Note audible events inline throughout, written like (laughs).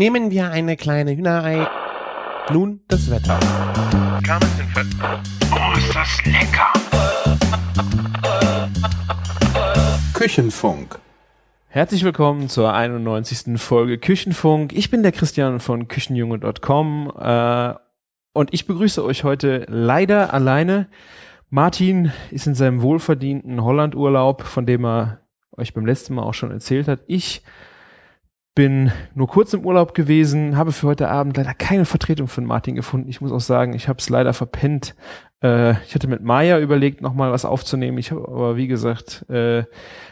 Nehmen wir eine kleine Hühnerei. Nun das Wetter. Oh, ist das lecker! Küchenfunk. Herzlich willkommen zur 91. Folge Küchenfunk. Ich bin der Christian von Küchenjunge.com äh, und ich begrüße euch heute leider alleine. Martin ist in seinem wohlverdienten Hollandurlaub, von dem er euch beim letzten Mal auch schon erzählt hat. Ich bin nur kurz im Urlaub gewesen, habe für heute Abend leider keine Vertretung von Martin gefunden. Ich muss auch sagen, ich habe es leider verpennt. Äh, ich hatte mit Maya überlegt, nochmal was aufzunehmen. Ich habe aber, wie gesagt, äh,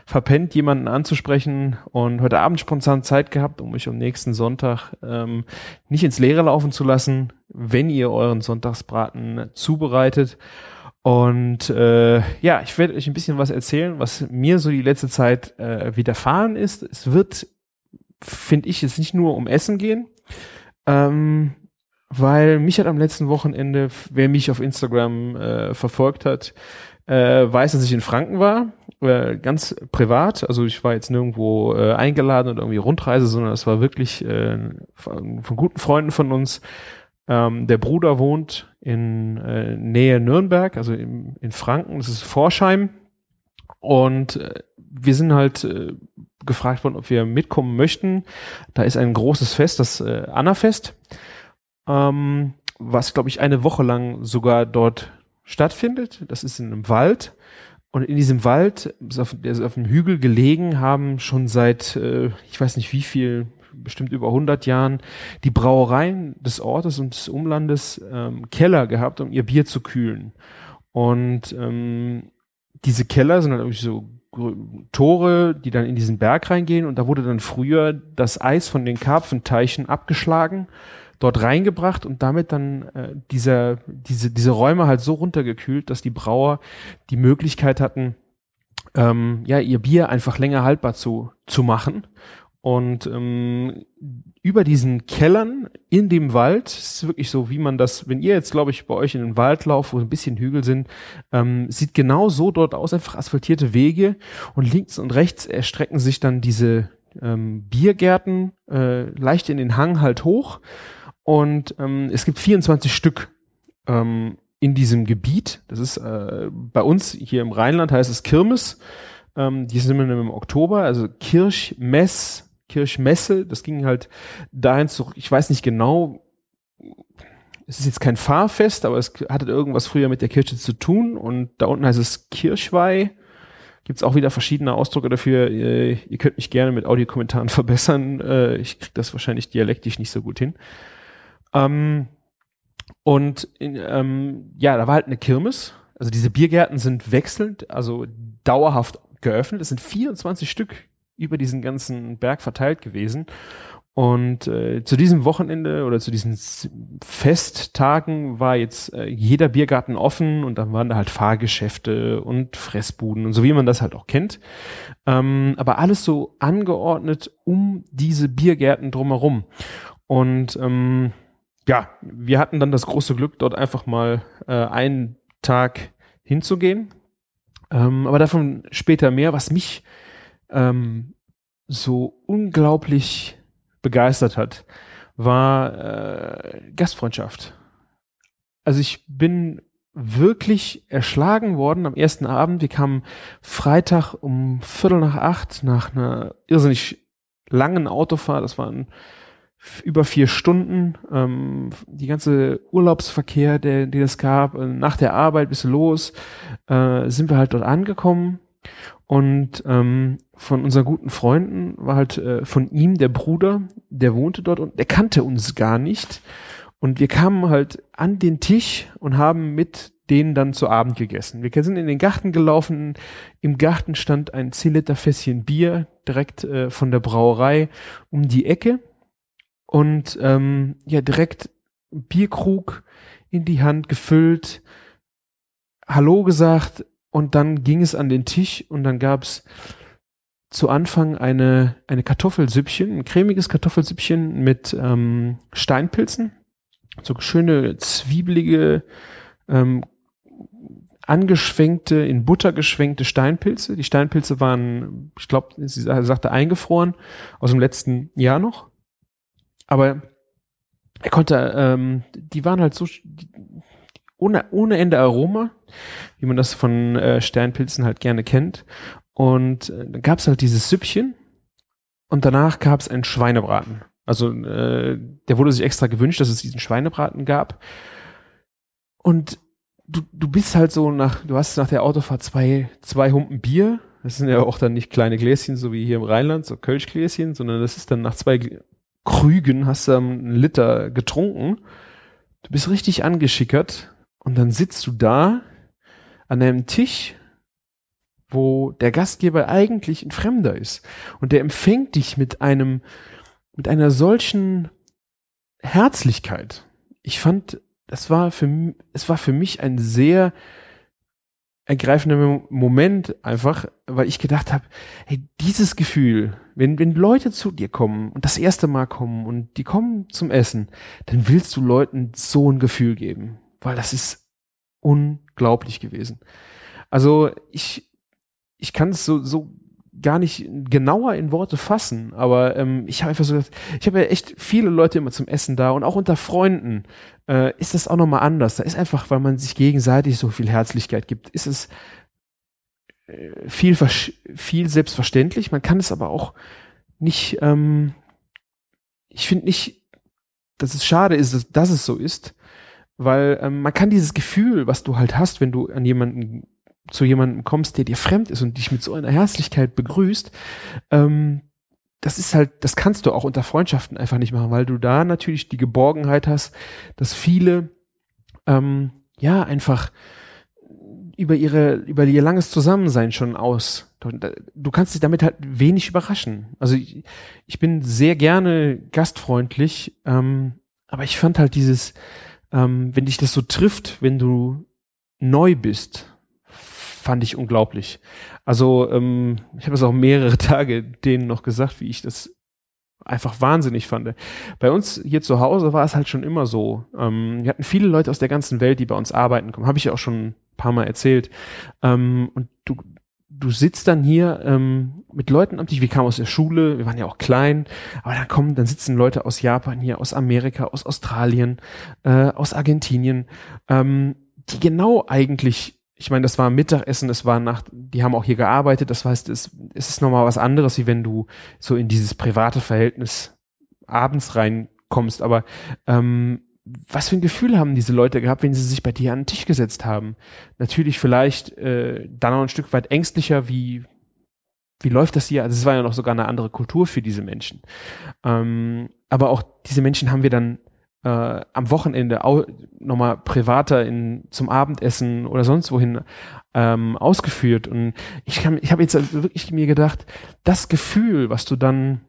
verpennt, jemanden anzusprechen und heute Abend spontan Zeit gehabt, um mich am nächsten Sonntag ähm, nicht ins Leere laufen zu lassen, wenn ihr euren Sonntagsbraten zubereitet. Und äh, ja, ich werde euch ein bisschen was erzählen, was mir so die letzte Zeit äh, widerfahren ist. Es wird finde ich, jetzt nicht nur um Essen gehen, ähm, weil mich hat am letzten Wochenende, wer mich auf Instagram äh, verfolgt hat, äh, weiß, dass ich in Franken war, äh, ganz privat. Also ich war jetzt nirgendwo äh, eingeladen oder irgendwie Rundreise, sondern es war wirklich äh, von, von guten Freunden von uns. Ähm, der Bruder wohnt in äh, Nähe Nürnberg, also im, in Franken. Das ist Forschheim. Und äh, wir sind halt äh, gefragt worden, ob wir mitkommen möchten. Da ist ein großes Fest, das äh, Annafest, ähm, was, glaube ich, eine Woche lang sogar dort stattfindet. Das ist in einem Wald. Und in diesem Wald, auf, der ist auf einem Hügel gelegen, haben schon seit, äh, ich weiß nicht wie viel, bestimmt über 100 Jahren, die Brauereien des Ortes und des Umlandes ähm, Keller gehabt, um ihr Bier zu kühlen. Und ähm, diese Keller sind halt irgendwie so Tore, die dann in diesen Berg reingehen und da wurde dann früher das Eis von den Karpfenteichen abgeschlagen, dort reingebracht und damit dann äh, dieser, diese, diese Räume halt so runtergekühlt, dass die Brauer die Möglichkeit hatten, ähm, ja, ihr Bier einfach länger haltbar zu, zu machen. Und ähm, über diesen Kellern in dem Wald, ist wirklich so, wie man das, wenn ihr jetzt, glaube ich, bei euch in den Wald lauft, wo ein bisschen Hügel sind, ähm, sieht genau so dort aus, einfach asphaltierte Wege und links und rechts erstrecken sich dann diese ähm, Biergärten äh, leicht in den Hang halt hoch und ähm, es gibt 24 Stück ähm, in diesem Gebiet. Das ist äh, bei uns hier im Rheinland heißt es Kirmes. Ähm, die sind im Oktober, also Kirchmess Kirchmesse. Das ging halt dahin zurück. Ich weiß nicht genau. Es ist jetzt kein Fahrfest, aber es hatte irgendwas früher mit der Kirche zu tun. Und da unten heißt es Kirchweih. Gibt es auch wieder verschiedene Ausdrücke dafür. Ihr, ihr könnt mich gerne mit Audiokommentaren (laughs) verbessern. Äh, ich krieg das wahrscheinlich dialektisch nicht so gut hin. Ähm, und in, ähm, ja, da war halt eine Kirmes. Also diese Biergärten sind wechselnd, also dauerhaft geöffnet. Es sind 24 Stück über diesen ganzen Berg verteilt gewesen. Und äh, zu diesem Wochenende oder zu diesen Festtagen war jetzt äh, jeder Biergarten offen und dann waren da halt Fahrgeschäfte und Fressbuden und so wie man das halt auch kennt. Ähm, aber alles so angeordnet um diese Biergärten drumherum. Und ähm, ja, wir hatten dann das große Glück, dort einfach mal äh, einen Tag hinzugehen. Ähm, aber davon später mehr, was mich ähm, so unglaublich begeistert hat, war äh, Gastfreundschaft. Also ich bin wirklich erschlagen worden am ersten Abend. Wir kamen Freitag um Viertel nach acht nach einer irrsinnig langen Autofahrt. Das waren über vier Stunden. Ähm, die ganze Urlaubsverkehr, der, den es gab, äh, nach der Arbeit bis los, äh, sind wir halt dort angekommen und ähm, von unseren guten Freunden war halt äh, von ihm der Bruder, der wohnte dort und der kannte uns gar nicht. Und wir kamen halt an den Tisch und haben mit denen dann zu Abend gegessen. Wir sind in den Garten gelaufen. Im Garten stand ein 10 Liter Fässchen Bier direkt äh, von der Brauerei um die Ecke. Und ähm, ja, direkt Bierkrug in die Hand gefüllt, Hallo gesagt, und dann ging es an den Tisch und dann gab es zu Anfang eine, eine Kartoffelsüppchen, ein cremiges Kartoffelsüppchen mit ähm, Steinpilzen. So schöne, zwiebelige, ähm, angeschwenkte, in Butter geschwenkte Steinpilze. Die Steinpilze waren, ich glaube, sie sagte eingefroren aus dem letzten Jahr noch. aber er konnte, ähm, die waren halt so die, ohne, ohne Ende Aroma, wie man das von äh, Sternpilzen halt gerne kennt. Und äh, dann gab es halt dieses Süppchen und danach gab es einen Schweinebraten. Also äh, der wurde sich extra gewünscht, dass es diesen Schweinebraten gab. Und du, du bist halt so nach, du hast nach der Autofahrt zwei, zwei Humpen Bier. Das sind ja auch dann nicht kleine Gläschen, so wie hier im Rheinland, so Kölschgläschen, sondern das ist dann nach zwei Krügen hast du einen Liter getrunken. Du bist richtig angeschickert und dann sitzt du da an einem Tisch, wo der Gastgeber eigentlich ein Fremder ist und der empfängt dich mit einem, mit einer solchen Herzlichkeit. Ich fand, das war für, es war für mich ein sehr ergreifender Moment einfach, weil ich gedacht habe, hey, dieses Gefühl, wenn, wenn Leute zu dir kommen und das erste Mal kommen und die kommen zum Essen, dann willst du Leuten so ein Gefühl geben, weil das ist unglaublich gewesen. Also ich, ich kann es so, so gar nicht genauer in Worte fassen, aber ähm, ich habe einfach so gedacht, ich habe ja echt viele Leute immer zum Essen da und auch unter Freunden äh, ist das auch nochmal anders. Da ist einfach, weil man sich gegenseitig so viel Herzlichkeit gibt, ist es äh, viel, viel selbstverständlich. Man kann es aber auch nicht, ähm, ich finde nicht, dass es schade ist, dass, dass es so ist, weil ähm, man kann dieses Gefühl, was du halt hast, wenn du an jemanden zu jemandem kommst, der dir fremd ist und dich mit so einer Herzlichkeit begrüßt, ähm, das ist halt, das kannst du auch unter Freundschaften einfach nicht machen, weil du da natürlich die Geborgenheit hast, dass viele ähm, ja einfach über ihre über ihr langes Zusammensein schon aus. Du kannst dich damit halt wenig überraschen. Also ich, ich bin sehr gerne gastfreundlich, ähm, aber ich fand halt dieses, ähm, wenn dich das so trifft, wenn du neu bist fand ich unglaublich. Also ähm, ich habe es auch mehrere (laughs) Tage denen noch gesagt, wie ich das einfach wahnsinnig fand. Bei uns hier zu Hause war es halt schon immer so. Ähm, wir hatten viele Leute aus der ganzen Welt, die bei uns arbeiten kommen. Habe ich ja auch schon ein paar Mal erzählt. Ähm, und du, du sitzt dann hier ähm, mit Leuten am Tisch. Wir kamen aus der Schule, wir waren ja auch klein, aber dann kommen, dann sitzen Leute aus Japan hier, aus Amerika, aus Australien, äh, aus Argentinien, ähm, die genau eigentlich ich meine, das war Mittagessen, es war Nacht, die haben auch hier gearbeitet, das heißt, es, es ist nochmal was anderes, wie wenn du so in dieses private Verhältnis abends reinkommst. Aber ähm, was für ein Gefühl haben diese Leute gehabt, wenn sie sich bei dir an den Tisch gesetzt haben? Natürlich vielleicht äh, dann noch ein Stück weit ängstlicher, wie, wie läuft das hier? Also es war ja noch sogar eine andere Kultur für diese Menschen. Ähm, aber auch diese Menschen haben wir dann äh, am Wochenende nochmal privater in, zum Abendessen oder sonst wohin ähm, ausgeführt. Und ich, kann, ich habe jetzt also wirklich mir gedacht, das Gefühl, was du dann,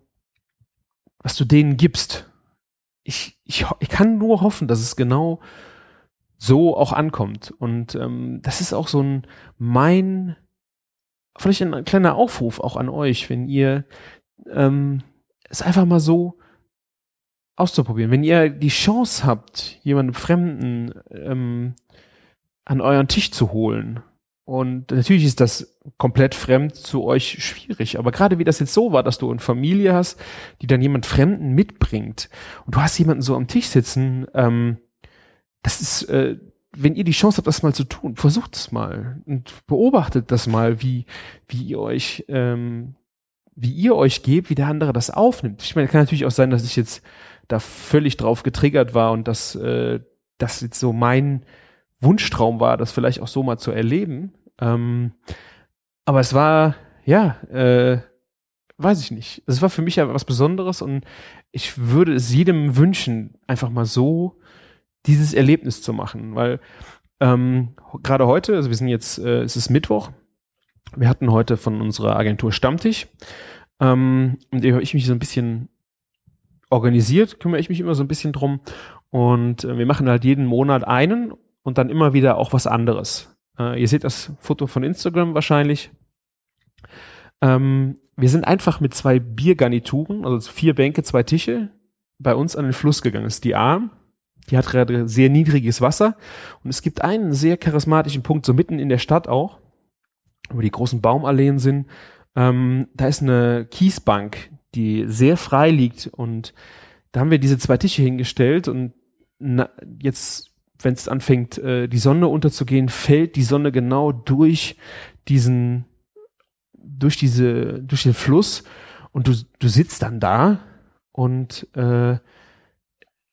was du denen gibst, ich, ich, ich kann nur hoffen, dass es genau so auch ankommt. Und ähm, das ist auch so ein mein, vielleicht ein kleiner Aufruf auch an euch, wenn ihr ähm, es einfach mal so auszuprobieren. Wenn ihr die Chance habt, jemanden Fremden ähm, an euren Tisch zu holen, und natürlich ist das komplett fremd zu euch schwierig, aber gerade wie das jetzt so war, dass du eine Familie hast, die dann jemand Fremden mitbringt und du hast jemanden so am Tisch sitzen, ähm, das ist, äh, wenn ihr die Chance habt, das mal zu tun, versucht es mal und beobachtet das mal, wie, wie ihr euch, ähm, wie ihr euch gebt, wie der andere das aufnimmt. Ich meine, kann natürlich auch sein, dass ich jetzt da völlig drauf getriggert war und dass äh, das jetzt so mein Wunschtraum war, das vielleicht auch so mal zu erleben. Ähm, aber es war, ja, äh, weiß ich nicht. Es war für mich ja was Besonderes und ich würde es jedem wünschen, einfach mal so dieses Erlebnis zu machen, weil ähm, gerade heute, also wir sind jetzt, äh, es ist Mittwoch, wir hatten heute von unserer Agentur Stammtisch ähm, und da habe ich mich so ein bisschen organisiert, kümmere ich mich immer so ein bisschen drum. Und äh, wir machen halt jeden Monat einen und dann immer wieder auch was anderes. Äh, ihr seht das Foto von Instagram wahrscheinlich. Ähm, wir sind einfach mit zwei Biergarnituren, also vier Bänke, zwei Tische, bei uns an den Fluss gegangen. Das ist die Arm. Die hat gerade sehr niedriges Wasser. Und es gibt einen sehr charismatischen Punkt, so mitten in der Stadt auch, wo die großen Baumalleen sind. Ähm, da ist eine Kiesbank, die sehr frei liegt und da haben wir diese zwei Tische hingestellt und na, jetzt, wenn es anfängt, äh, die Sonne unterzugehen, fällt die Sonne genau durch diesen, durch diese, durch den Fluss und du, du sitzt dann da und äh,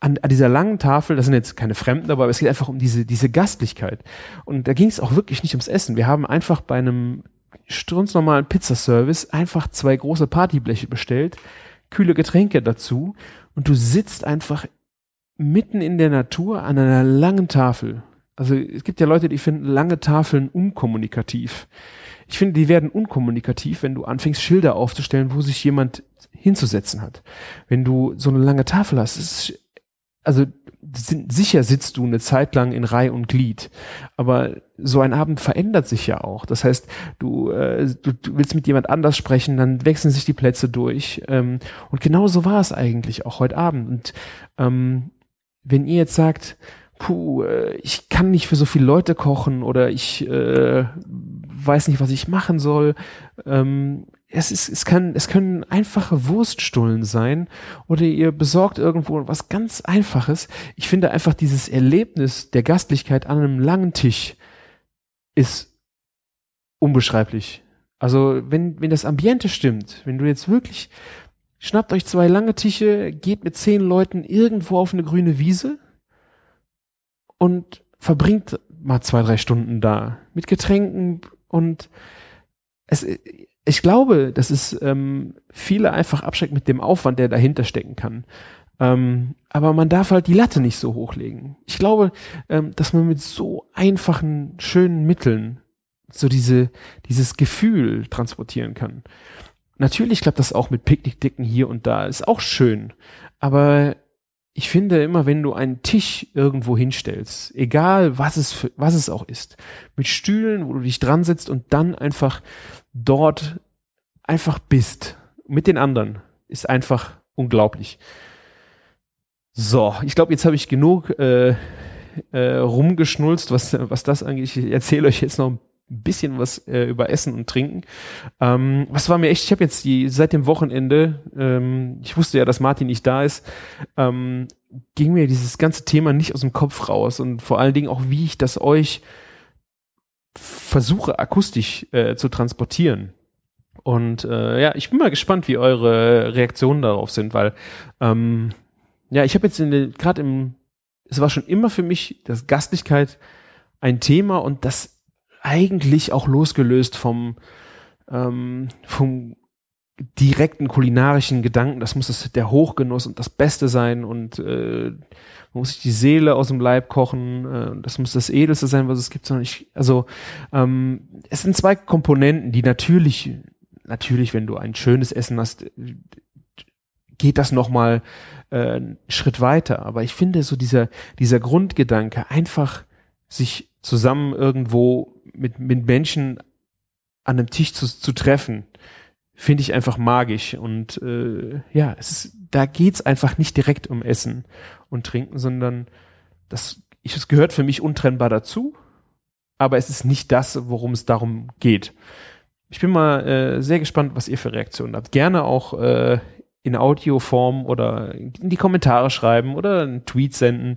an, an dieser langen Tafel, das sind jetzt keine Fremden, aber es geht einfach um diese, diese Gastlichkeit. Und da ging es auch wirklich nicht ums Essen. Wir haben einfach bei einem strunznormalen Pizzaservice einfach zwei große Partybleche bestellt, kühle Getränke dazu und du sitzt einfach mitten in der Natur an einer langen Tafel. Also es gibt ja Leute, die finden lange Tafeln unkommunikativ. Ich finde, die werden unkommunikativ, wenn du anfängst, Schilder aufzustellen, wo sich jemand hinzusetzen hat. Wenn du so eine lange Tafel hast, ist, also sicher sitzt du eine Zeit lang in Reih und Glied, aber so ein Abend verändert sich ja auch. Das heißt, du, äh, du, du willst mit jemand anders sprechen, dann wechseln sich die Plätze durch. Ähm, und genau so war es eigentlich auch heute Abend. Und ähm, wenn ihr jetzt sagt, puh, äh, ich kann nicht für so viele Leute kochen oder ich äh, weiß nicht, was ich machen soll. Ähm, es, ist, es, kann, es können einfache Wurststullen sein oder ihr besorgt irgendwo was ganz Einfaches. Ich finde einfach dieses Erlebnis der Gastlichkeit an einem langen Tisch ist unbeschreiblich. Also wenn, wenn das Ambiente stimmt, wenn du jetzt wirklich schnappt euch zwei lange Tische, geht mit zehn Leuten irgendwo auf eine grüne Wiese und verbringt mal zwei, drei Stunden da mit Getränken und es, ich glaube, dass es ähm, viele einfach abschreckt mit dem Aufwand, der dahinter stecken kann. Ähm, aber man darf halt die Latte nicht so hochlegen. Ich glaube, ähm, dass man mit so einfachen, schönen Mitteln so diese, dieses Gefühl transportieren kann. Natürlich klappt das auch mit Picknickdicken hier und da, ist auch schön. Aber ich finde immer, wenn du einen Tisch irgendwo hinstellst, egal was es für, was es auch ist, mit Stühlen, wo du dich dran setzt und dann einfach dort einfach bist mit den anderen, ist einfach unglaublich. So, ich glaube, jetzt habe ich genug äh, äh, rumgeschnulzt, was, was das angeht. Ich erzähle euch jetzt noch ein bisschen was äh, über Essen und Trinken. Ähm, was war mir echt, ich habe jetzt die seit dem Wochenende, ähm, ich wusste ja, dass Martin nicht da ist, ähm, ging mir dieses ganze Thema nicht aus dem Kopf raus und vor allen Dingen auch, wie ich das euch versuche akustisch äh, zu transportieren. Und äh, ja, ich bin mal gespannt, wie eure Reaktionen darauf sind, weil ähm, ja, ich habe jetzt gerade im, es war schon immer für mich das Gastlichkeit ein Thema und das eigentlich auch losgelöst vom ähm, vom direkten kulinarischen Gedanken, das muss das, der Hochgenuss und das Beste sein und äh, man muss sich die Seele aus dem Leib kochen, äh, das muss das Edelste sein, was es gibt, sondern ich, also ähm, es sind zwei Komponenten, die natürlich, natürlich, wenn du ein schönes Essen hast, geht das nochmal äh, einen Schritt weiter. Aber ich finde so dieser, dieser Grundgedanke, einfach sich zusammen irgendwo mit, mit Menschen an einem Tisch zu, zu treffen, finde ich einfach magisch. Und äh, ja, es ist, da geht's einfach nicht direkt um Essen und Trinken, sondern das, ich, es gehört für mich untrennbar dazu, aber es ist nicht das, worum es darum geht. Ich bin mal äh, sehr gespannt, was ihr für Reaktionen habt. Gerne auch äh, in Audioform oder in die Kommentare schreiben oder einen Tweet senden.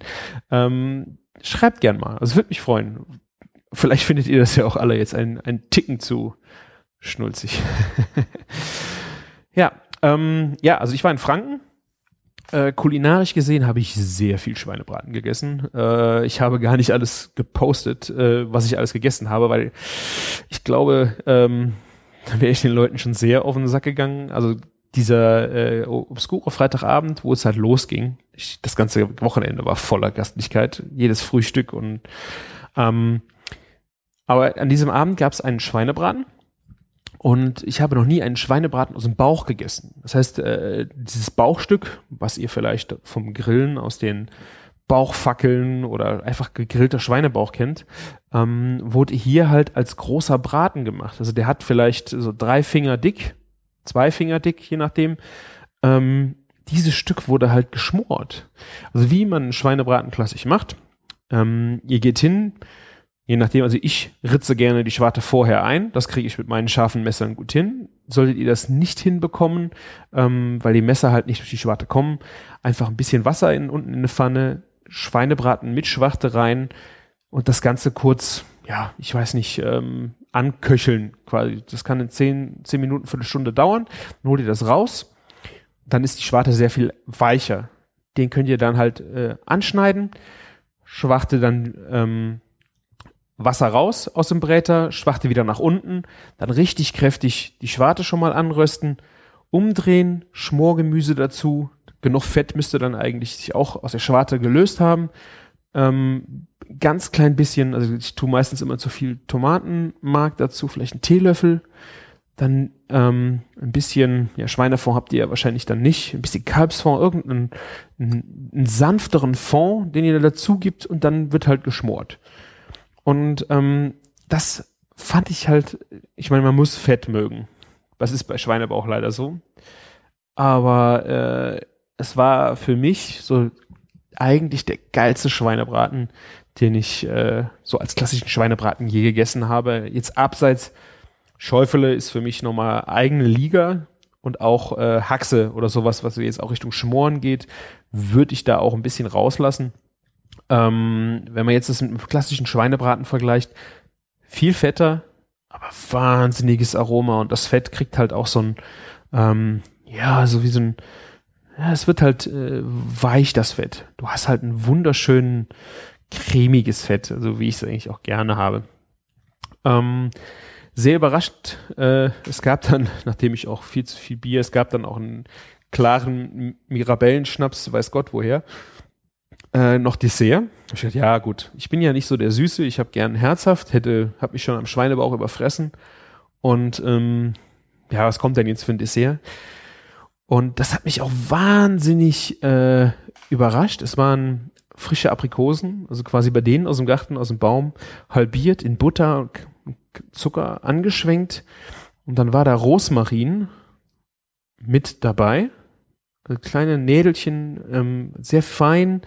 Ähm, schreibt gern mal. Also würde mich freuen. Vielleicht findet ihr das ja auch alle jetzt ein, ein Ticken zu schnulzig. ja, ähm, ja, also ich war in Franken. Äh, kulinarisch gesehen habe ich sehr viel Schweinebraten gegessen. Äh, ich habe gar nicht alles gepostet, äh, was ich alles gegessen habe, weil ich glaube, ähm, da wäre ich den Leuten schon sehr auf den Sack gegangen. Also dieser äh, obskure Freitagabend, wo es halt losging. Ich, das ganze Wochenende war voller Gastlichkeit, jedes Frühstück und ähm, aber an diesem Abend gab es einen Schweinebraten und ich habe noch nie einen Schweinebraten aus dem Bauch gegessen. Das heißt, äh, dieses Bauchstück, was ihr vielleicht vom Grillen aus den Bauchfackeln oder einfach gegrillter Schweinebauch kennt, ähm, wurde hier halt als großer Braten gemacht. Also der hat vielleicht so drei Finger dick zwei Finger dick, je nachdem. Ähm, dieses Stück wurde halt geschmort. Also wie man einen Schweinebraten klassisch macht. Ähm, ihr geht hin, Je nachdem, also ich ritze gerne die Schwarte vorher ein. Das kriege ich mit meinen scharfen Messern gut hin. Solltet ihr das nicht hinbekommen, ähm, weil die Messer halt nicht durch die Schwarte kommen, einfach ein bisschen Wasser in, unten in eine Pfanne, Schweinebraten mit Schwarte rein und das Ganze kurz, ja, ich weiß nicht, ähm, anköcheln quasi. Das kann in zehn, zehn Minuten, Viertelstunde dauern. Dann holt ihr das raus. Dann ist die Schwarte sehr viel weicher. Den könnt ihr dann halt äh, anschneiden. Schwachte dann ähm, Wasser raus aus dem Bräter, Schwachte wieder nach unten, dann richtig kräftig die Schwarte schon mal anrösten, umdrehen, Schmorgemüse dazu, genug Fett müsste dann eigentlich sich auch aus der Schwarte gelöst haben. Ähm, ganz klein bisschen, also ich tue meistens immer zu viel Tomatenmark dazu, vielleicht einen Teelöffel. Dann ähm, ein bisschen, ja, Schweinefond habt ihr ja wahrscheinlich dann nicht, ein bisschen Kalbsfond, irgendeinen einen, einen sanfteren Fond, den ihr da dazu gibt und dann wird halt geschmort. Und ähm, das fand ich halt, ich meine, man muss Fett mögen. Das ist bei Schweinebauch leider so. Aber äh, es war für mich so eigentlich der geilste Schweinebraten, den ich äh, so als klassischen Schweinebraten je gegessen habe. Jetzt abseits Schäufele ist für mich nochmal eigene Liga und auch äh, Haxe oder sowas, was jetzt auch Richtung Schmoren geht, würde ich da auch ein bisschen rauslassen. Ähm, wenn man jetzt das mit einem klassischen Schweinebraten vergleicht, viel fetter, aber wahnsinniges Aroma und das Fett kriegt halt auch so ein, ähm, ja, so wie so ein, ja, es wird halt äh, weich, das Fett. Du hast halt ein wunderschön cremiges Fett, so also wie ich es eigentlich auch gerne habe. Ähm, sehr überrascht. Äh, es gab dann, (laughs) nachdem ich auch viel zu viel Bier, es gab dann auch einen klaren Mirabellenschnaps, weiß Gott woher. Äh, noch Dessert. Ich dachte, ja gut, ich bin ja nicht so der Süße, ich habe gern herzhaft, hätte, habe mich schon am Schweinebauch überfressen. Und ähm, ja, was kommt denn jetzt für ein Dessert? Und das hat mich auch wahnsinnig äh, überrascht. Es waren frische Aprikosen, also quasi bei denen aus dem Garten, aus dem Baum, halbiert in Butter Zucker angeschwenkt und dann war da Rosmarin mit dabei. Also kleine Nädelchen, ähm, sehr fein,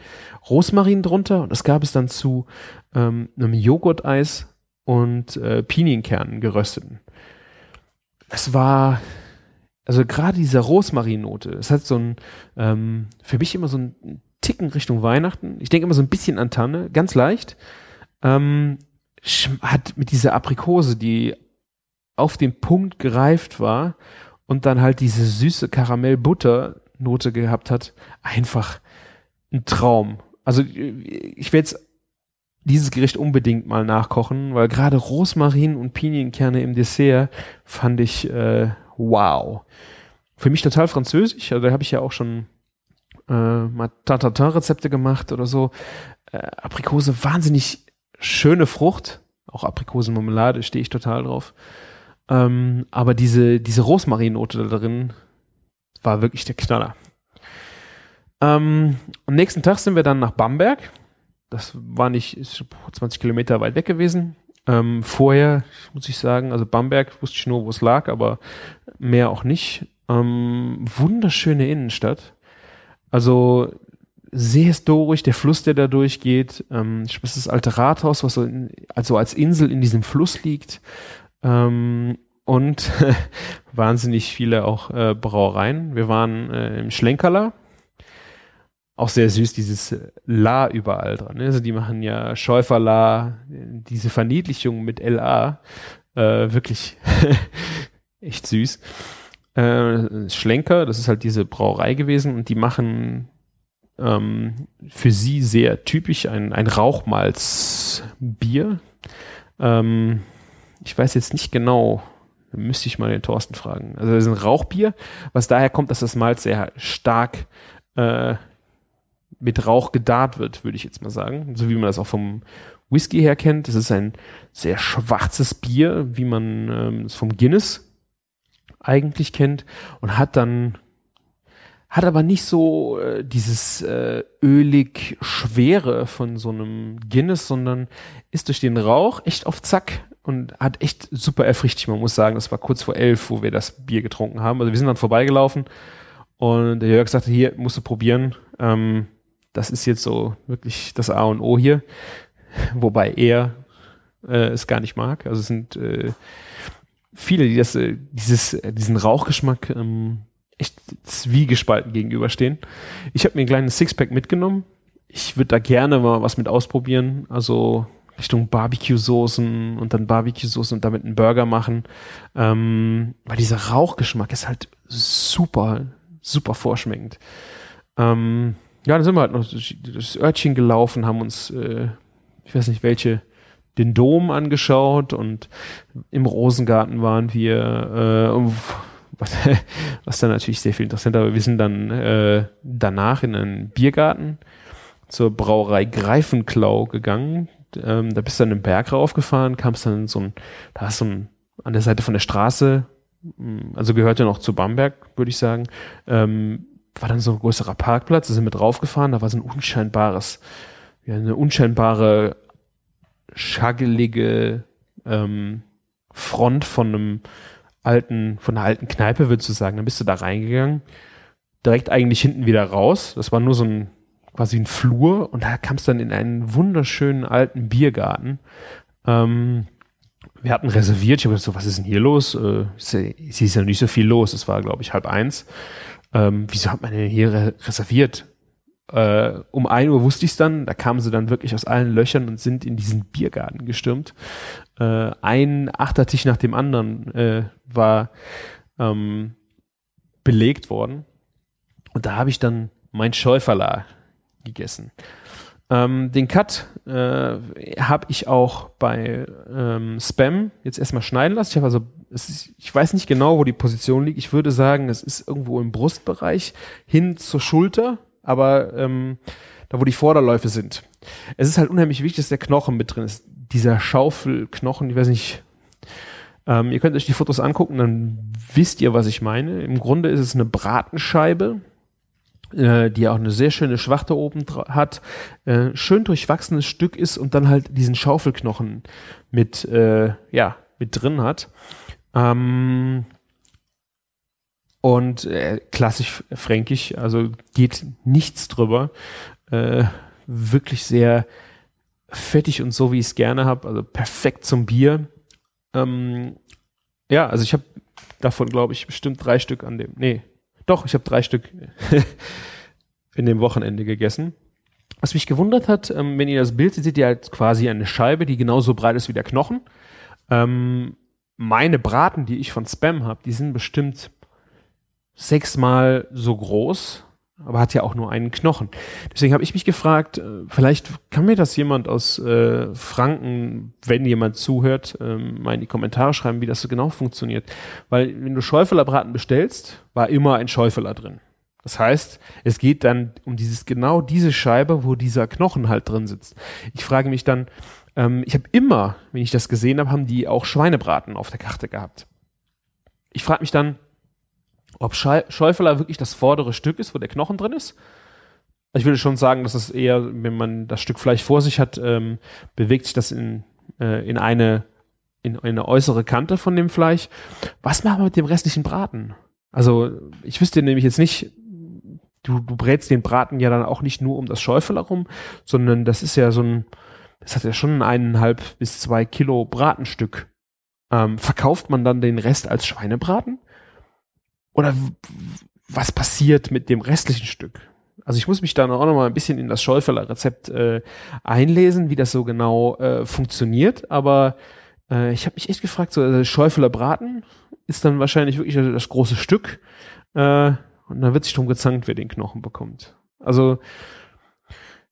Rosmarin drunter und das gab es dann zu ähm, einem Joghurteis und äh, Pinienkernen gerösteten. Es war, also gerade diese Rosmarinnote, es hat so ein, ähm, für mich immer so ein Ticken Richtung Weihnachten. Ich denke immer so ein bisschen an Tanne, ganz leicht. Ähm, hat mit dieser Aprikose, die auf den Punkt gereift war und dann halt diese süße Karamell-Butter-Note gehabt hat, einfach ein Traum. Also ich werde jetzt dieses Gericht unbedingt mal nachkochen, weil gerade Rosmarin und Pinienkerne im Dessert fand ich äh, wow. Für mich total französisch, also da habe ich ja auch schon äh, mal Tartatin-Rezepte gemacht oder so. Äh, Aprikose wahnsinnig schöne Frucht. Auch Aprikosenmarmelade stehe ich total drauf. Ähm, aber diese, diese Rosmarinnote da drin war wirklich der Knaller. Ähm, am nächsten Tag sind wir dann nach Bamberg. Das war nicht 20 Kilometer weit weg gewesen. Ähm, vorher, muss ich sagen, also Bamberg wusste ich nur, wo es lag, aber mehr auch nicht. Ähm, wunderschöne Innenstadt. Also sehr historisch, der Fluss, der da durchgeht. Ähm, das ist das alte Rathaus, was so in, also als Insel in diesem Fluss liegt. Ähm, und (laughs) wahnsinnig viele auch äh, Brauereien. Wir waren äh, im Schlenkerler. Auch sehr süß, dieses La überall dran. Ne? Also die machen ja Schäuferla, diese Verniedlichung mit LA. Äh, wirklich (laughs) echt süß. Äh, Schlenker, das ist halt diese Brauerei gewesen und die machen ähm, für sie sehr typisch, ein, ein Rauchmalzbier. Ähm, ich weiß jetzt nicht genau, müsste ich mal den Thorsten fragen. Also das ist ein Rauchbier, was daher kommt, dass das Malz sehr stark äh, mit Rauch gedarrt wird, würde ich jetzt mal sagen. So wie man das auch vom Whisky her kennt. Das ist ein sehr schwarzes Bier, wie man ähm, es vom Guinness eigentlich kennt und hat dann hat aber nicht so äh, dieses äh, ölig Schwere von so einem Guinness, sondern ist durch den Rauch echt auf Zack und hat echt super erfrichtig. Man muss sagen, das war kurz vor elf, wo wir das Bier getrunken haben. Also wir sind dann vorbeigelaufen und der Jörg sagte, hier musst du probieren. Ähm, das ist jetzt so wirklich das A und O hier. Wobei er äh, es gar nicht mag. Also es sind äh, viele, die das, äh, dieses, äh, diesen Rauchgeschmack ähm, echt zwiegespalten gegenüberstehen. Ich habe mir ein kleines Sixpack mitgenommen. Ich würde da gerne mal was mit ausprobieren. Also Richtung Barbecue-Soßen und dann Barbecue-Soßen und damit einen Burger machen. Ähm, weil dieser Rauchgeschmack ist halt super, super vorschmeckend. Ähm, ja, dann sind wir halt noch das Örtchen gelaufen, haben uns, äh, ich weiß nicht welche, den Dom angeschaut und im Rosengarten waren wir, äh, (laughs) was, was dann natürlich sehr viel interessanter, aber wir sind dann äh, danach in einen Biergarten zur Brauerei Greifenklau gegangen. Ähm, da bist du dann den Berg raufgefahren, kamst dann so ein, da ist so ein, an der Seite von der Straße, hm, also gehört ja noch zu Bamberg, würde ich sagen, ähm, war dann so ein größerer Parkplatz, da sind wir draufgefahren, da war so ein unscheinbares, ja, eine unscheinbare, schaggelige ähm, Front von einem alten, von einer alten Kneipe, würdest du sagen. Dann bist du da reingegangen, direkt eigentlich hinten wieder raus. Das war nur so ein, quasi ein Flur und da kam es dann in einen wunderschönen alten Biergarten. Ähm, wir hatten reserviert, ich habe gesagt, so, was ist denn hier los? Äh, es ist ja nicht so viel los, es war, glaube ich, halb eins ähm, wieso hat man denn hier re reserviert? Äh, um ein Uhr wusste ich es dann, da kamen sie dann wirklich aus allen Löchern und sind in diesen Biergarten gestürmt. Äh, ein Achtertisch nach dem anderen äh, war ähm, belegt worden. Und da habe ich dann mein Schäuferler gegessen. Ähm, den Cut äh, habe ich auch bei ähm, Spam jetzt erstmal schneiden lassen. Ich habe also, ist, ich weiß nicht genau, wo die Position liegt. Ich würde sagen, es ist irgendwo im Brustbereich hin zur Schulter, aber ähm, da, wo die Vorderläufe sind. Es ist halt unheimlich wichtig, dass der Knochen mit drin ist. Dieser Schaufelknochen, ich weiß nicht, ähm, ihr könnt euch die Fotos angucken, dann wisst ihr, was ich meine. Im Grunde ist es eine Bratenscheibe äh, die auch eine sehr schöne Schwachte oben hat, äh, schön durchwachsenes Stück ist und dann halt diesen Schaufelknochen mit, äh, ja, mit drin hat. Ähm, und äh, klassisch fränkisch, also geht nichts drüber. Äh, wirklich sehr fettig und so, wie ich es gerne habe, also perfekt zum Bier. Ähm, ja, also ich habe davon, glaube ich, bestimmt drei Stück an dem, nee, doch, ich habe drei Stück (laughs) in dem Wochenende gegessen. Was mich gewundert hat, ähm, wenn ihr das Bild seht, seht ihr halt quasi eine Scheibe, die genauso breit ist wie der Knochen. Ähm, meine Braten, die ich von Spam habe, die sind bestimmt sechsmal so groß aber hat ja auch nur einen Knochen. Deswegen habe ich mich gefragt, äh, vielleicht kann mir das jemand aus äh, Franken, wenn jemand zuhört, ähm, mal in die Kommentare schreiben, wie das so genau funktioniert. Weil wenn du Schäufelerbraten bestellst, war immer ein Schäufeler drin. Das heißt, es geht dann um dieses genau diese Scheibe, wo dieser Knochen halt drin sitzt. Ich frage mich dann, ähm, ich habe immer, wenn ich das gesehen habe, haben die auch Schweinebraten auf der Karte gehabt. Ich frage mich dann, ob Schäufeler wirklich das vordere Stück ist, wo der Knochen drin ist. Ich würde schon sagen, dass es eher, wenn man das Stück Fleisch vor sich hat, ähm, bewegt sich das in, äh, in eine in eine äußere Kante von dem Fleisch. Was machen wir mit dem restlichen Braten? Also ich wüsste nämlich jetzt nicht, du, du brätst den Braten ja dann auch nicht nur um das Schäufel herum, sondern das ist ja so ein, das hat ja schon eineinhalb bis zwei Kilo Bratenstück. Ähm, verkauft man dann den Rest als Schweinebraten? Oder was passiert mit dem restlichen Stück? Also ich muss mich da auch noch mal ein bisschen in das Schäufeler Rezept äh, einlesen, wie das so genau äh, funktioniert. Aber äh, ich habe mich echt gefragt, so also Schäufeler Braten ist dann wahrscheinlich wirklich das große Stück äh, und dann wird sich drum gezankt, wer den Knochen bekommt. Also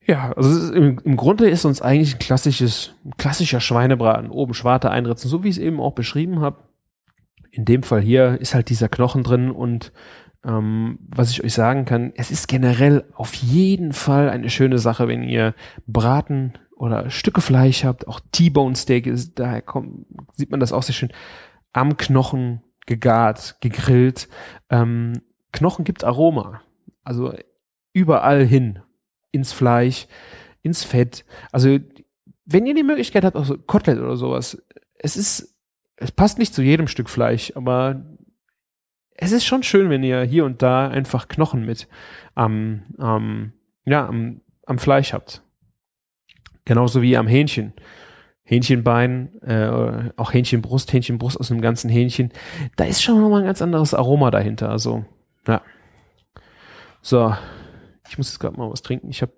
ja, also im, im, Grunde ist uns eigentlich ein klassisches, ein klassischer Schweinebraten oben Schwarte einritzen, so wie ich es eben auch beschrieben habe in dem Fall hier ist halt dieser Knochen drin und ähm, was ich euch sagen kann, es ist generell auf jeden Fall eine schöne Sache, wenn ihr Braten oder Stücke Fleisch habt, auch T-Bone Steak ist, daher kommt, sieht man das auch sehr schön, am Knochen gegart, gegrillt. Ähm, Knochen gibt Aroma, also überall hin, ins Fleisch, ins Fett. Also wenn ihr die Möglichkeit habt, auch so Kotelett oder sowas, es ist es passt nicht zu jedem Stück Fleisch, aber es ist schon schön, wenn ihr hier und da einfach Knochen mit am, ähm, ja, am, am Fleisch habt. Genauso wie am Hähnchen. Hähnchenbein, äh, auch Hähnchenbrust, Hähnchenbrust aus einem ganzen Hähnchen. Da ist schon nochmal ein ganz anderes Aroma dahinter. Also, ja. So, ich muss jetzt gerade mal was trinken. Ich habe,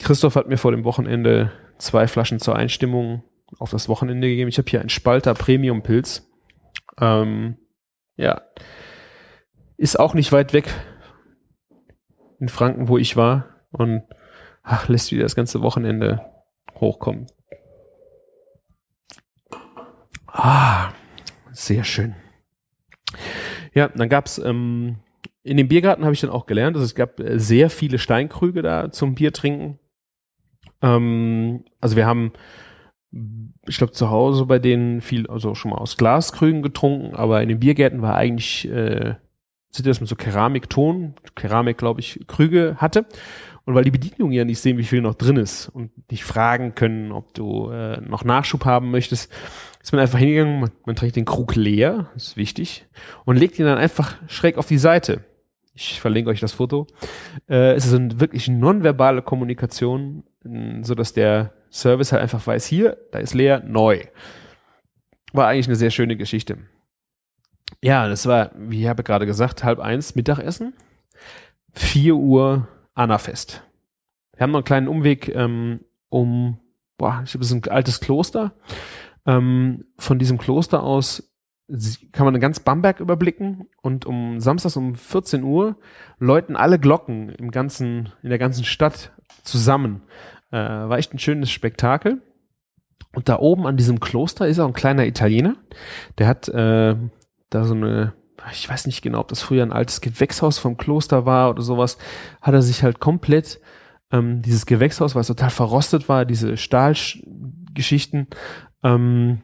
Christoph hat mir vor dem Wochenende zwei Flaschen zur Einstimmung auf das Wochenende gegeben. Ich habe hier einen Spalter Premium Pilz. Ähm, ja, ist auch nicht weit weg in Franken, wo ich war und ach, lässt wieder das ganze Wochenende hochkommen. Ah, sehr schön. Ja, dann gab's ähm, in dem Biergarten habe ich dann auch gelernt, dass es gab äh, sehr viele Steinkrüge da zum Bier trinken. Ähm, also wir haben, ich glaube, zu Hause bei denen viel, also schon mal aus Glaskrügen getrunken, aber in den Biergärten war eigentlich, äh, sind das mit so Keramikton, Keramik, glaube ich, Krüge hatte. Und weil die Bedienung ja nicht sehen, wie viel noch drin ist und dich fragen können, ob du äh, noch Nachschub haben möchtest, ist man einfach hingegangen, man, man trägt den Krug leer, ist wichtig, und legt ihn dann einfach schräg auf die Seite. Ich verlinke euch das Foto. Äh, es ist eine wirklich nonverbale Kommunikation, so dass der Service halt einfach weiß, hier, da ist leer, neu. War eigentlich eine sehr schöne Geschichte. Ja, das war, wie ich habe gerade gesagt, halb eins Mittagessen, vier Uhr Annafest. Wir haben noch einen kleinen Umweg ähm, um, boah, ich es ist ein altes Kloster. Ähm, von diesem Kloster aus kann man ganz Bamberg überblicken und um Samstags um 14 Uhr läuten alle Glocken im ganzen, in der ganzen Stadt zusammen. Äh, war echt ein schönes Spektakel. Und da oben an diesem Kloster ist auch ein kleiner Italiener. Der hat äh, da so eine ich weiß nicht genau, ob das früher ein altes Gewächshaus vom Kloster war oder sowas, hat er sich halt komplett ähm, dieses Gewächshaus, weil es total verrostet war, diese Stahlgeschichten ähm,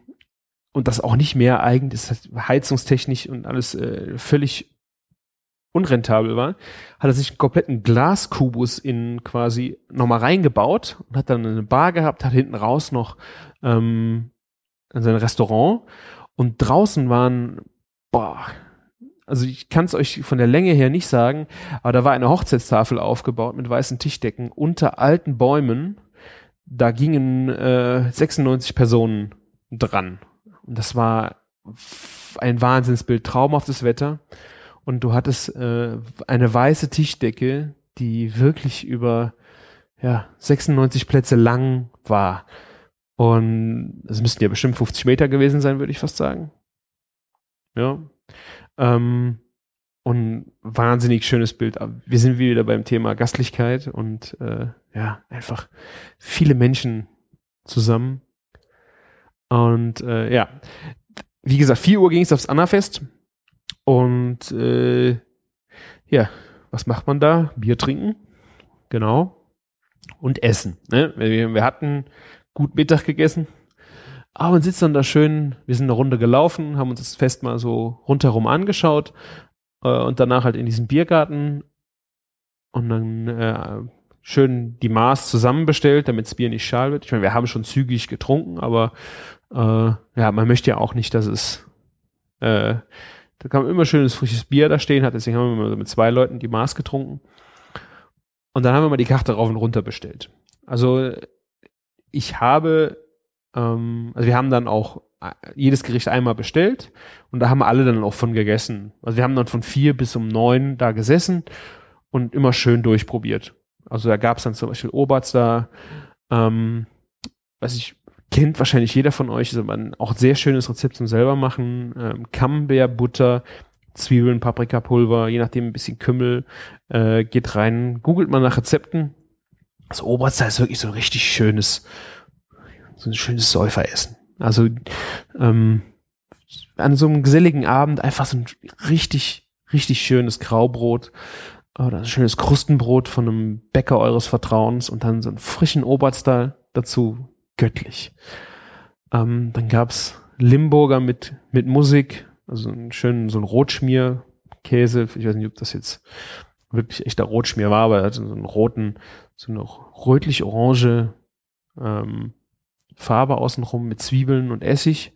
und das auch nicht mehr eigentlich, das heizungstechnisch und alles äh, völlig unrentabel war, hat er sich einen kompletten Glaskubus in quasi nochmal reingebaut und hat dann eine Bar gehabt, hat hinten raus noch ähm, sein Restaurant und draußen waren, boah, also ich kann es euch von der Länge her nicht sagen, aber da war eine Hochzeitstafel aufgebaut mit weißen Tischdecken unter alten Bäumen. Da gingen äh, 96 Personen dran. Das war ein Wahnsinnsbild, traumhaftes Wetter. Und du hattest äh, eine weiße Tischdecke, die wirklich über ja, 96 Plätze lang war. Und es müssten ja bestimmt 50 Meter gewesen sein, würde ich fast sagen. Ja. Ähm, und wahnsinnig schönes Bild. Wir sind wieder beim Thema Gastlichkeit und äh, ja, einfach viele Menschen zusammen. Und äh, ja, wie gesagt, 4 Uhr ging es aufs Annafest. Und äh, ja, was macht man da? Bier trinken. Genau. Und essen. Ne? Wir, wir hatten gut Mittag gegessen, aber man sitzt dann da schön, wir sind eine Runde gelaufen, haben uns das Fest mal so rundherum angeschaut äh, und danach halt in diesem Biergarten und dann äh, schön die Maß zusammenbestellt, damit das Bier nicht schal wird. Ich meine, wir haben schon zügig getrunken, aber äh, ja, man möchte ja auch nicht, dass es äh, da kann immer schönes frisches Bier da stehen hat, deswegen haben wir mit zwei Leuten die Maß getrunken. Und dann haben wir mal die Karte rauf und runter bestellt. Also ich habe ähm, also wir haben dann auch äh, jedes Gericht einmal bestellt und da haben alle dann auch von gegessen. Also wir haben dann von vier bis um neun da gesessen und immer schön durchprobiert. Also da gab es dann zum Beispiel Oberts da, ähm, was ich kennt wahrscheinlich jeder von euch, ist aber ein auch sehr schönes Rezept zum selber machen. Ähm, Camembert, Butter, Zwiebeln, Paprikapulver, je nachdem ein bisschen Kümmel, äh, geht rein, googelt mal nach Rezepten. Das Oberster ist wirklich so ein richtig schönes so ein schönes Säuferessen. Also ähm, an so einem geselligen Abend einfach so ein richtig, richtig schönes Graubrot oder ein schönes Krustenbrot von einem Bäcker eures Vertrauens und dann so einen frischen Oberster dazu. Göttlich. Ähm, dann gab's Limburger mit, mit Musik, also einen schönen, so ein Rotschmierkäse. Ich weiß nicht, ob das jetzt wirklich echter Rotschmier war, aber er hatte so einen roten, so noch rötlich-orange ähm, Farbe außenrum mit Zwiebeln und Essig.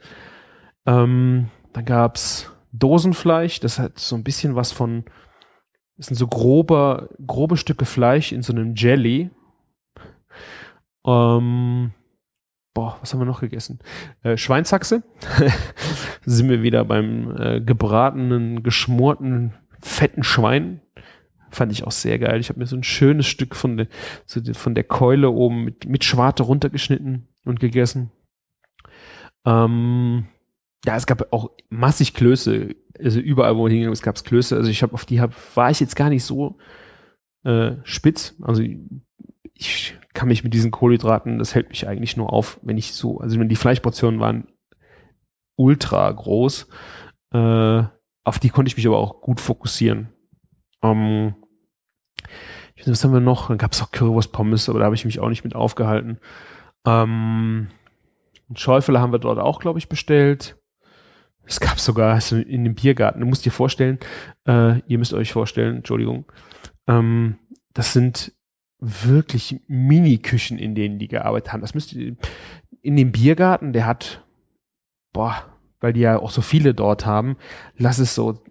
Ähm, dann gab's Dosenfleisch, das hat so ein bisschen was von, das sind so grober, grobe Stücke Fleisch in so einem Jelly. Ähm, boah, was haben wir noch gegessen? Äh, Schweinshaxe. (laughs) sind wir wieder beim äh, gebratenen, geschmorten, fetten Schwein. Fand ich auch sehr geil. Ich habe mir so ein schönes Stück von, der so von der Keule oben mit, mit Schwarte runtergeschnitten und gegessen. Ähm, ja, es gab auch massig Klöße. Also überall, wo ich hingegangen es gab Klöße. Also ich habe auf die hab, war ich jetzt gar nicht so äh, spitz. Also ich kann mich mit diesen Kohlenhydraten, das hält mich eigentlich nur auf, wenn ich so, also wenn die Fleischportionen waren ultra groß, äh, auf die konnte ich mich aber auch gut fokussieren. Ähm, ich weiß was haben wir noch? Dann gab es auch Currywurst Pommes, aber da habe ich mich auch nicht mit aufgehalten. Ähm, Schäufele haben wir dort auch, glaube ich, bestellt. Es gab sogar also in dem Biergarten, du musst dir vorstellen, äh, ihr müsst euch vorstellen, Entschuldigung, ähm, das sind wirklich Mini-Küchen, in denen die gearbeitet haben. Das müsste in dem Biergarten, der hat, boah, weil die ja auch so viele dort haben, lass es so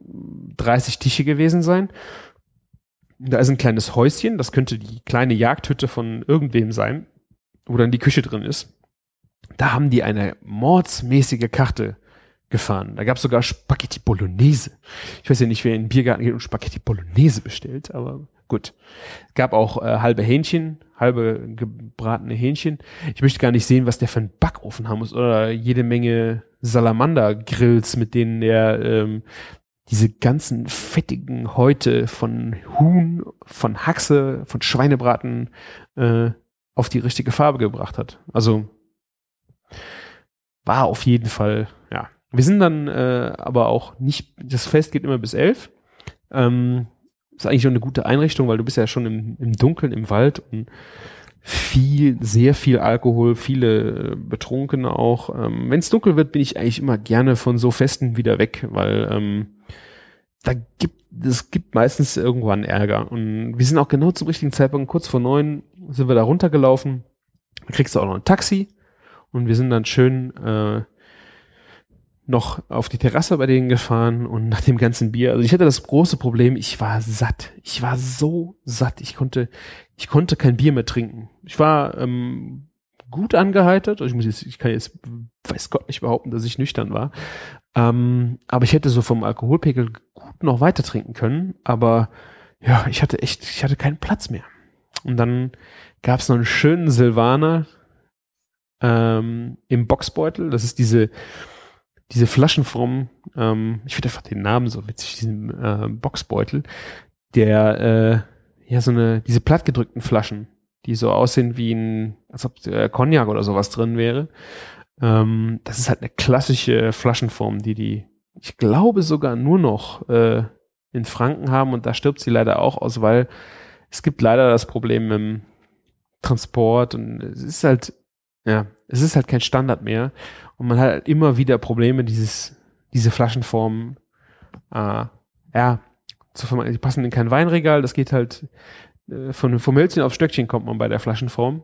30 Tische gewesen sein. Da ist ein kleines Häuschen, das könnte die kleine Jagdhütte von irgendwem sein, wo dann die Küche drin ist. Da haben die eine mordsmäßige Karte gefahren. Da gab es sogar Spaghetti Bolognese. Ich weiß ja nicht, wer in den Biergarten geht und Spaghetti Bolognese bestellt, aber gut. Gab auch äh, halbe Hähnchen, halbe gebratene Hähnchen. Ich möchte gar nicht sehen, was der für einen Backofen haben muss oder jede Menge Salamander-Grills, mit denen er ähm, diese ganzen fettigen Häute von Huhn, von Haxe, von Schweinebraten äh, auf die richtige Farbe gebracht hat. Also war auf jeden Fall, ja. Wir sind dann äh, aber auch nicht, das Fest geht immer bis elf. Ähm, ist eigentlich schon eine gute Einrichtung, weil du bist ja schon im, im Dunkeln, im Wald und viel, sehr viel Alkohol, viele Betrunkene auch. Ähm, Wenn es dunkel wird, bin ich eigentlich immer gerne von so Festen wieder weg, weil ähm, da gibt es gibt meistens irgendwann Ärger. Und wir sind auch genau zum richtigen Zeitpunkt, kurz vor neun sind wir da runtergelaufen. Da kriegst du auch noch ein Taxi und wir sind dann schön äh, noch auf die Terrasse bei denen gefahren und nach dem ganzen Bier, also ich hatte das große Problem, ich war satt. Ich war so satt. Ich konnte, ich konnte kein Bier mehr trinken. Ich war ähm, gut angeheitert. Also ich muss jetzt, ich kann jetzt, weiß Gott nicht behaupten, dass ich nüchtern war. Ähm, aber ich hätte so vom Alkoholpegel gut noch weiter trinken können. Aber ja, ich hatte echt, ich hatte keinen Platz mehr. Und dann gab es noch einen schönen Silvaner ähm, im Boxbeutel. Das ist diese diese Flaschenform, ähm, ich finde einfach den Namen so witzig, diesen äh, Boxbeutel, der äh, ja so eine, diese plattgedrückten Flaschen, die so aussehen wie ein, als ob äh, Cognac oder sowas drin wäre. Ähm, das ist halt eine klassische Flaschenform, die die, ich glaube sogar nur noch äh, in Franken haben und da stirbt sie leider auch aus, weil es gibt leider das Problem im Transport und es ist halt, ja, es ist halt kein Standard mehr. Und man hat halt immer wieder Probleme, dieses, diese Flaschenformen, äh, ja, zu vermeiden. Die passen in kein Weinregal. Das geht halt äh, von, vom Hölzchen auf Stöckchen kommt man bei der Flaschenform.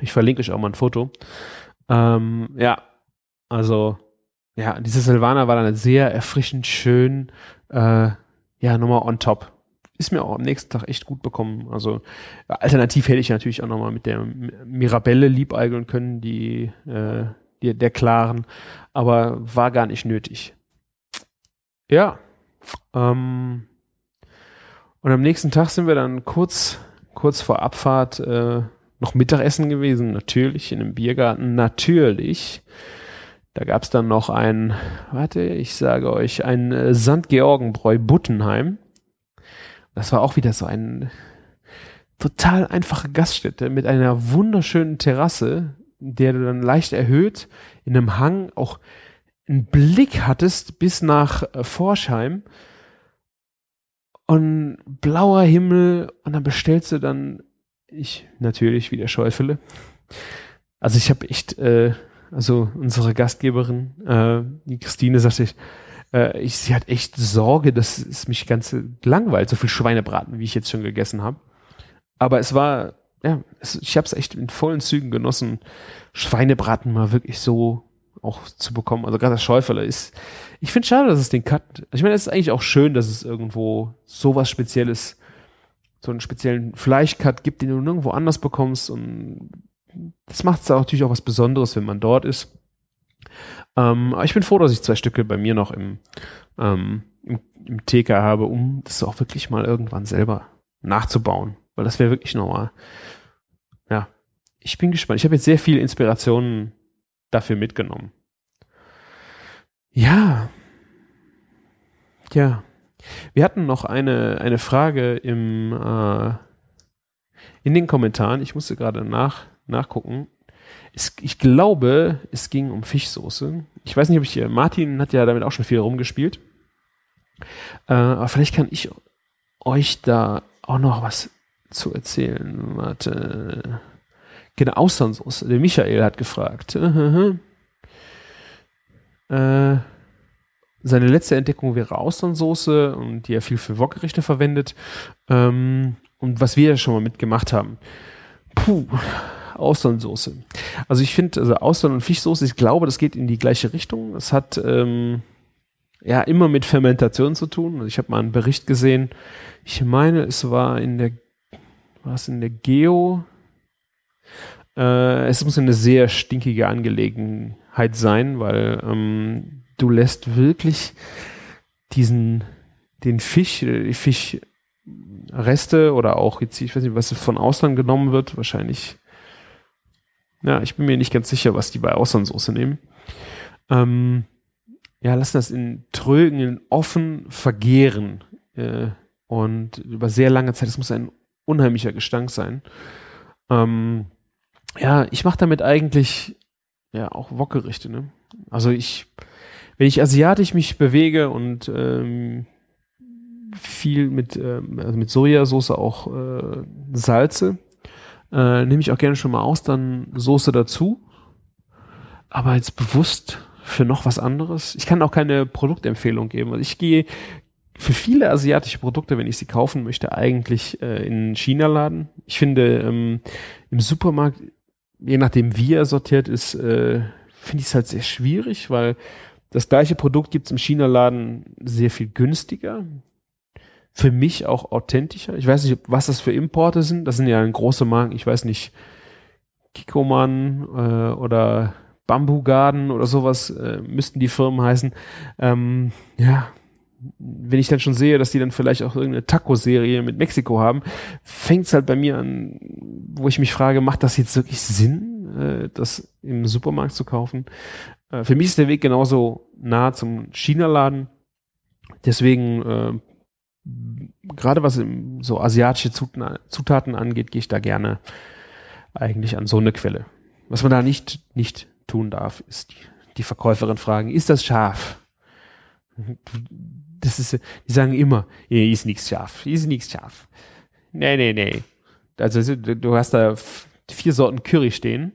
Ich verlinke euch auch mal ein Foto. Ähm, ja, also, ja, diese Silvaner war dann sehr erfrischend schön. Äh, ja, nochmal on top. Ist mir auch am nächsten Tag echt gut bekommen. Also, alternativ hätte ich natürlich auch nochmal mit der Mirabelle liebeigeln können, die äh, der, der klaren, aber war gar nicht nötig. Ja. Ähm, und am nächsten Tag sind wir dann kurz, kurz vor Abfahrt äh, noch Mittagessen gewesen, natürlich, in einem Biergarten, natürlich. Da gab es dann noch ein, warte, ich sage euch, ein äh, St. Georgenbräu Buttenheim. Das war auch wieder so ein total einfache Gaststätte mit einer wunderschönen Terrasse, der du dann leicht erhöht in einem Hang auch einen Blick hattest bis nach äh, Forschheim und blauer Himmel und dann bestellst du dann ich natürlich wieder Schäufele. Also ich habe echt, äh, also unsere Gastgeberin, äh, die Christine sagte ich, äh, ich, sie hat echt Sorge, dass es mich ganz langweilt, so viel Schweinebraten, wie ich jetzt schon gegessen habe. Aber es war ja, es, ich habe es echt in vollen Zügen genossen, Schweinebraten mal wirklich so auch zu bekommen. Also gerade das Schäufele ist, ich finde schade, dass es den Cut, ich meine, es ist eigentlich auch schön, dass es irgendwo sowas Spezielles, so einen speziellen Fleischcut gibt, den du nirgendwo anders bekommst und das macht es natürlich auch was Besonderes, wenn man dort ist. Ähm, aber ich bin froh, dass ich zwei Stücke bei mir noch im, ähm, im, im TK habe, um das auch wirklich mal irgendwann selber nachzubauen. Weil das wäre wirklich nochmal, ja, ich bin gespannt. Ich habe jetzt sehr viele Inspirationen dafür mitgenommen. Ja. Ja. Wir hatten noch eine, eine Frage im, äh, in den Kommentaren. Ich musste gerade nach, nachgucken. Es, ich glaube, es ging um Fischsoße. Ich weiß nicht, ob ich hier, Martin hat ja damit auch schon viel rumgespielt. Äh, aber vielleicht kann ich euch da auch noch was zu erzählen. Warte. Genau, Austernsoße. Der Michael hat gefragt. (laughs) äh, seine letzte Entdeckung wäre Austernsoße und die er viel für Wokgerichte verwendet. Ähm, und was wir ja schon mal mitgemacht haben. Puh, Austernsoße. Also ich finde, also Austern- und Fischsoße, ich glaube, das geht in die gleiche Richtung. Es hat ähm, ja immer mit Fermentation zu tun. Also ich habe mal einen Bericht gesehen. Ich meine, es war in der, war es in der Geo? Äh, es muss eine sehr stinkige Angelegenheit sein, weil ähm, du lässt wirklich diesen den Fisch, die Fischreste oder auch jetzt, ich weiß nicht, was von Ausland genommen wird, wahrscheinlich ja, ich bin mir nicht ganz sicher, was die bei Austernsoße nehmen. Ähm, ja, lassen das in Trögen, in offen vergehren. Äh, und über sehr lange Zeit, das muss ein unheimlicher Gestank sein. Ähm, ja, ich mache damit eigentlich ja auch Wokgerichte. Ne? Also ich, wenn ich asiatisch mich bewege und ähm, viel mit, ähm, also mit Sojasauce auch äh, salze, äh, nehme ich auch gerne schon mal aus, dann Soße dazu. Aber jetzt bewusst für noch was anderes. Ich kann auch keine Produktempfehlung geben. Also ich gehe für viele asiatische Produkte, wenn ich sie kaufen möchte, eigentlich äh, in China laden. Ich finde ähm, im Supermarkt, je nachdem wie er sortiert ist, äh, finde ich es halt sehr schwierig, weil das gleiche Produkt gibt es im China-Laden sehr viel günstiger für mich auch authentischer. Ich weiß nicht, was das für Importe sind. Das sind ja große Marken. Ich weiß nicht, Kikoman äh, oder Bamboo Garden oder sowas äh, müssten die Firmen heißen. Ähm, ja, wenn ich dann schon sehe, dass die dann vielleicht auch irgendeine Taco-Serie mit Mexiko haben, fängt es halt bei mir an, wo ich mich frage, macht das jetzt wirklich Sinn, äh, das im Supermarkt zu kaufen? Äh, für mich ist der Weg genauso nah zum China-Laden. Deswegen äh, gerade was so asiatische Zutaten angeht, gehe ich da gerne eigentlich an so eine Quelle. Was man da nicht, nicht tun darf, ist die, Verkäuferin fragen, ist das scharf? Das ist, die sagen immer, ist nichts scharf, ist nichts scharf. Nee, nee, nee. Also du hast da vier Sorten Curry stehen.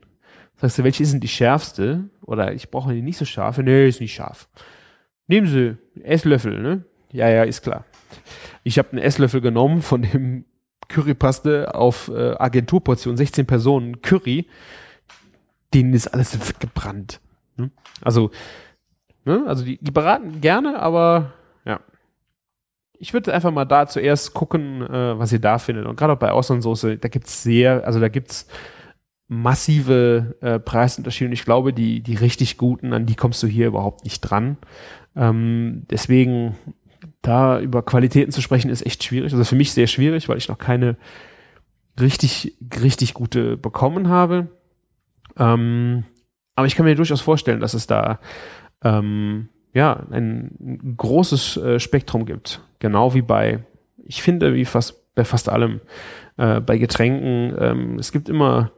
Sagst du, welche ist denn die schärfste? Oder ich brauche die nicht so scharfe. Nee, ist nicht scharf. Nehmen Sie Esslöffel, ne? Ja, ja, ist klar. Ich habe einen Esslöffel genommen von dem Currypaste auf äh, Agenturportion, 16 Personen Curry. Denen ist alles gebrannt. Ne? Also, ne? also die, die beraten gerne, aber ja. Ich würde einfach mal da zuerst gucken, äh, was ihr da findet. Und gerade auch bei Austernsoße, da gibt's sehr, also da gibt's massive äh, Preisunterschiede. Und ich glaube, die, die richtig guten, an die kommst du hier überhaupt nicht dran. Ähm, deswegen da über Qualitäten zu sprechen, ist echt schwierig. Also für mich sehr schwierig, weil ich noch keine richtig, richtig gute bekommen habe. Ähm, aber ich kann mir durchaus vorstellen, dass es da ähm, ja ein großes äh, Spektrum gibt. Genau wie bei, ich finde, wie fast bei fast allem. Äh, bei Getränken, ähm, es gibt immer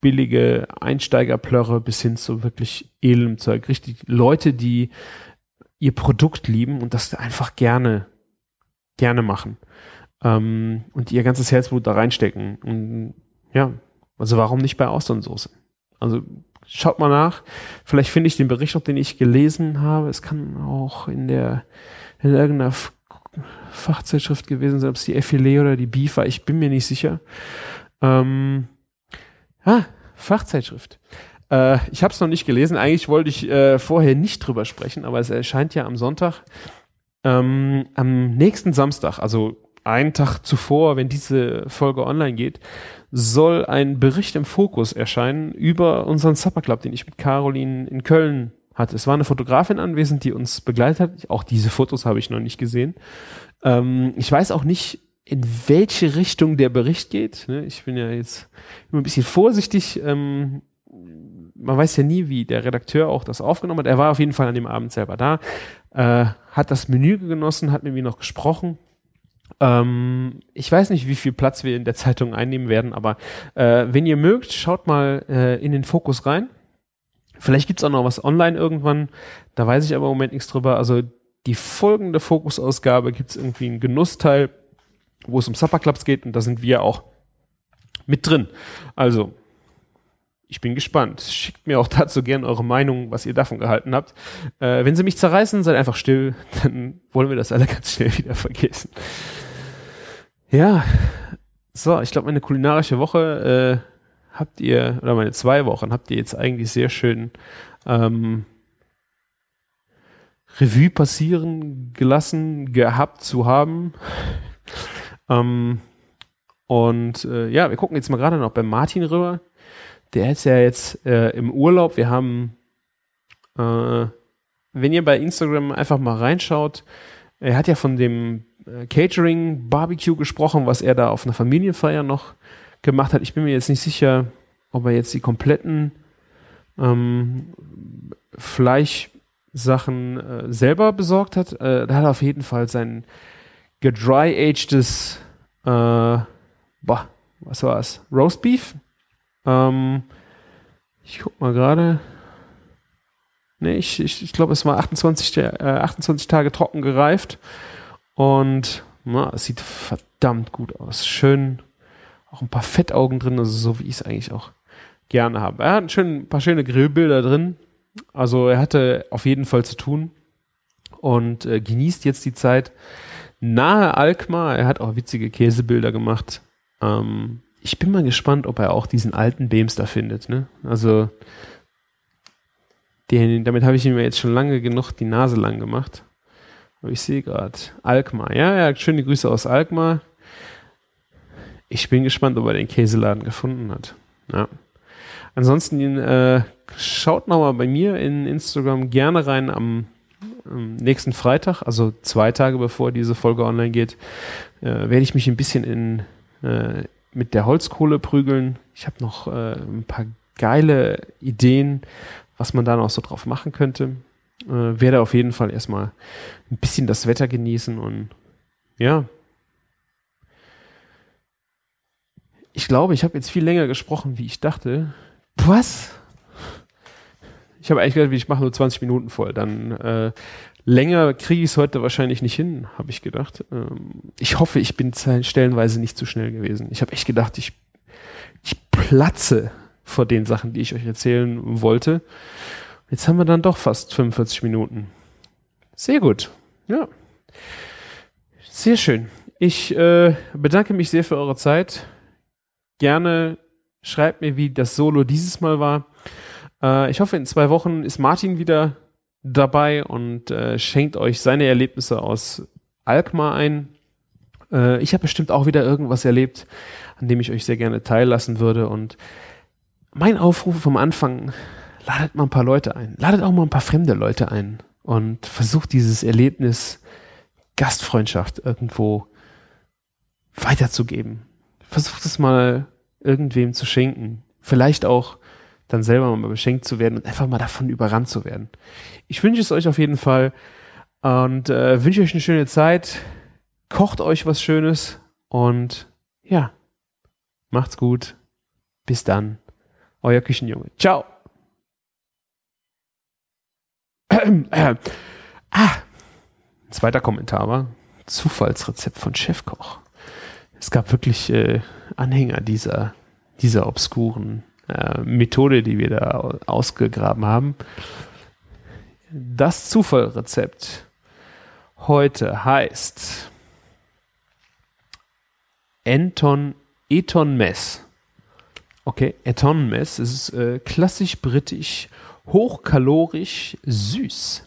billige Einsteigerplörre bis hin zu wirklich edlem Zeug. Richtig Leute, die ihr Produkt lieben und das einfach gerne, gerne machen. Ähm, und ihr ganzes Herzblut da reinstecken. Und ja, also warum nicht bei Austernsoße? Also schaut mal nach. Vielleicht finde ich den Bericht noch, den ich gelesen habe. Es kann auch in der, in irgendeiner Fachzeitschrift gewesen sein, ob es die Effilé oder die Beef war. Ich bin mir nicht sicher. Ähm, ah, Fachzeitschrift. Äh, ich habe es noch nicht gelesen. Eigentlich wollte ich äh, vorher nicht drüber sprechen, aber es erscheint ja am Sonntag. Ähm, am nächsten Samstag, also einen Tag zuvor, wenn diese Folge online geht, soll ein Bericht im Fokus erscheinen über unseren Supper Club, den ich mit Caroline in Köln hatte. Es war eine Fotografin anwesend, die uns begleitet hat. Auch diese Fotos habe ich noch nicht gesehen. Ähm, ich weiß auch nicht, in welche Richtung der Bericht geht. Ne? Ich bin ja jetzt immer ein bisschen vorsichtig. Ähm, man weiß ja nie, wie der Redakteur auch das aufgenommen hat. Er war auf jeden Fall an dem Abend selber da, äh, hat das Menü genossen, hat mit mir noch gesprochen. Ähm, ich weiß nicht, wie viel Platz wir in der Zeitung einnehmen werden, aber äh, wenn ihr mögt, schaut mal äh, in den Fokus rein. Vielleicht gibt's auch noch was online irgendwann, da weiß ich aber im Moment nichts drüber. Also die folgende Fokusausgabe gibt's irgendwie einen Genussteil, wo es um Supperclubs geht und da sind wir auch mit drin. Also ich bin gespannt. Schickt mir auch dazu gerne eure Meinung, was ihr davon gehalten habt. Äh, wenn sie mich zerreißen, seid einfach still, (laughs) dann wollen wir das alle ganz schnell wieder vergessen. Ja, so, ich glaube, meine kulinarische Woche äh, habt ihr, oder meine zwei Wochen habt ihr jetzt eigentlich sehr schön ähm, Revue passieren gelassen, gehabt zu haben. ähm, und äh, ja, wir gucken jetzt mal gerade noch bei Martin rüber der ist ja jetzt äh, im Urlaub. Wir haben, äh, wenn ihr bei Instagram einfach mal reinschaut, er hat ja von dem äh, Catering Barbecue gesprochen, was er da auf einer Familienfeier noch gemacht hat. Ich bin mir jetzt nicht sicher, ob er jetzt die kompletten ähm, Fleischsachen äh, selber besorgt hat. Äh, da hat er auf jeden Fall sein gedry-agedes, äh, boah, was war es? Roastbeef ähm, ich guck mal gerade. Nee, ich, ich, ich glaube, es war 28, äh, 28 Tage trocken gereift. Und na, es sieht verdammt gut aus. Schön, auch ein paar Fettaugen drin, also so wie ich es eigentlich auch gerne habe. Er hat ein, paar schöne Grillbilder drin. Also er hatte auf jeden Fall zu tun und äh, genießt jetzt die Zeit nahe Alkmaar. Er hat auch witzige Käsebilder gemacht. Ähm, ich bin mal gespannt, ob er auch diesen alten Beams da findet. Ne? Also den, damit habe ich ihm jetzt schon lange genug die Nase lang gemacht. Aber ich sehe gerade Alkmaar. Ja, ja, schöne Grüße aus Alkmaar. Ich bin gespannt, ob er den Käseladen gefunden hat. Ja. Ansonsten äh, schaut nochmal bei mir in Instagram gerne rein am, am, nächsten Freitag, also zwei Tage bevor diese Folge online geht, äh, werde ich mich ein bisschen in äh, mit der Holzkohle prügeln. Ich habe noch äh, ein paar geile Ideen, was man da noch so drauf machen könnte. Äh, werde auf jeden Fall erstmal ein bisschen das Wetter genießen und ja. Ich glaube, ich habe jetzt viel länger gesprochen, wie ich dachte. Was? Ich habe eigentlich gedacht, ich mache nur 20 Minuten voll. Dann äh, Länger kriege ich es heute wahrscheinlich nicht hin, habe ich gedacht. Ähm, ich hoffe, ich bin stellenweise nicht zu schnell gewesen. Ich habe echt gedacht, ich, ich platze vor den Sachen, die ich euch erzählen wollte. Jetzt haben wir dann doch fast 45 Minuten. Sehr gut. Ja. Sehr schön. Ich äh, bedanke mich sehr für eure Zeit. Gerne schreibt mir, wie das Solo dieses Mal war. Äh, ich hoffe, in zwei Wochen ist Martin wieder dabei und äh, schenkt euch seine Erlebnisse aus Alkmaar ein. Äh, ich habe bestimmt auch wieder irgendwas erlebt, an dem ich euch sehr gerne teillassen würde. Und mein Aufruf vom Anfang, ladet mal ein paar Leute ein. Ladet auch mal ein paar fremde Leute ein und versucht dieses Erlebnis Gastfreundschaft irgendwo weiterzugeben. Versucht es mal irgendwem zu schenken. Vielleicht auch dann selber mal beschenkt zu werden und einfach mal davon überrannt zu werden. Ich wünsche es euch auf jeden Fall und äh, wünsche euch eine schöne Zeit. Kocht euch was Schönes und ja, macht's gut. Bis dann. Euer Küchenjunge. Ciao. (clears throat) Ah, zweiter Kommentar war Zufallsrezept von Chefkoch. Es gab wirklich äh, Anhänger dieser, dieser obskuren äh, Methode, die wir da ausgegraben haben. Das Zufallrezept heute heißt Anton Eton Mess. Okay, Eton Mess ist äh, klassisch britisch, hochkalorisch, süß.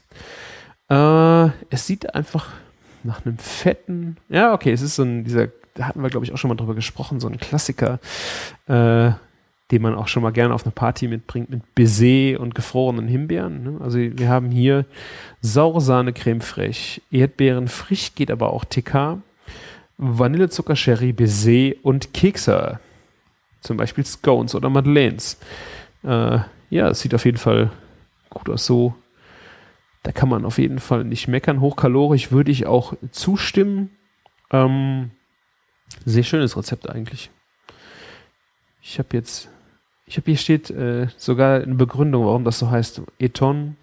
Äh, es sieht einfach nach einem fetten, ja, okay, es ist so ein, dieser, da hatten wir, glaube ich, auch schon mal drüber gesprochen, so ein Klassiker, äh, den man auch schon mal gerne auf eine Party mitbringt, mit Baiser und gefrorenen Himbeeren. Ne? Also wir haben hier saure Sahne Creme fraiche, Erdbeeren frisch geht aber auch TK, Vanillezucker, Sherry, Baiser und Kekse. Zum Beispiel Scones oder Madeleines. Äh, ja, es sieht auf jeden Fall gut aus. So, da kann man auf jeden Fall nicht meckern. Hochkalorisch würde ich auch zustimmen. Ähm, sehr schönes Rezept eigentlich. Ich habe jetzt, ich habe hier steht äh, sogar eine Begründung, warum das so heißt. Eton.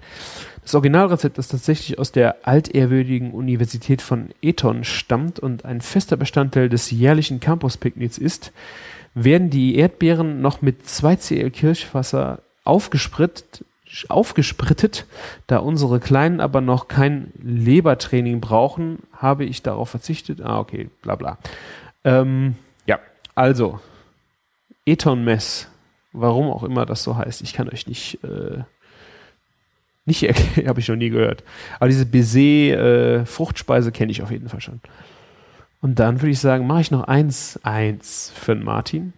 Das Originalrezept, das tatsächlich aus der altehrwürdigen Universität von Eton stammt und ein fester Bestandteil des jährlichen Campus-Picknicks ist, werden die Erdbeeren noch mit 2 Cl Kirschwasser aufgespritzt, aufgesprittet. Da unsere Kleinen aber noch kein Lebertraining brauchen, habe ich darauf verzichtet. Ah, okay, bla bla. Ähm, ja, also, Eton Mess, warum auch immer das so heißt, ich kann euch nicht, äh, nicht (laughs) erklären, habe ich noch nie gehört. Aber diese Baiser äh, kenne ich auf jeden Fall schon. Und dann würde ich sagen, mache ich noch eins, eins für den Martin.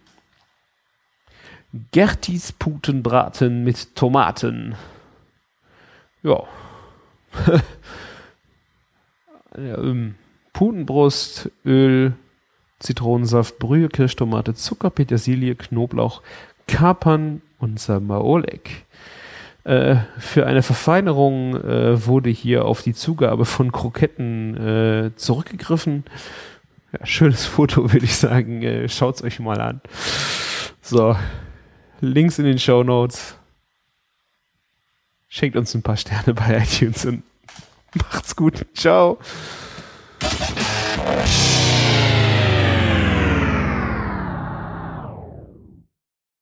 Gertis Putenbraten mit Tomaten. Ja. (laughs) ja ähm, Putenbrust, Öl, Zitronensaft, Brühe, Kirschtomate, Zucker, Petersilie, Knoblauch, Kapern und Samaolek. Äh, für eine Verfeinerung äh, wurde hier auf die Zugabe von Kroketten äh, zurückgegriffen. Ja, schönes (laughs) Foto, würde ich sagen. Äh, Schaut es euch mal an. So, Links in den Show Notes. Schenkt uns ein paar Sterne bei iTunes und (laughs) macht's gut. Ciao.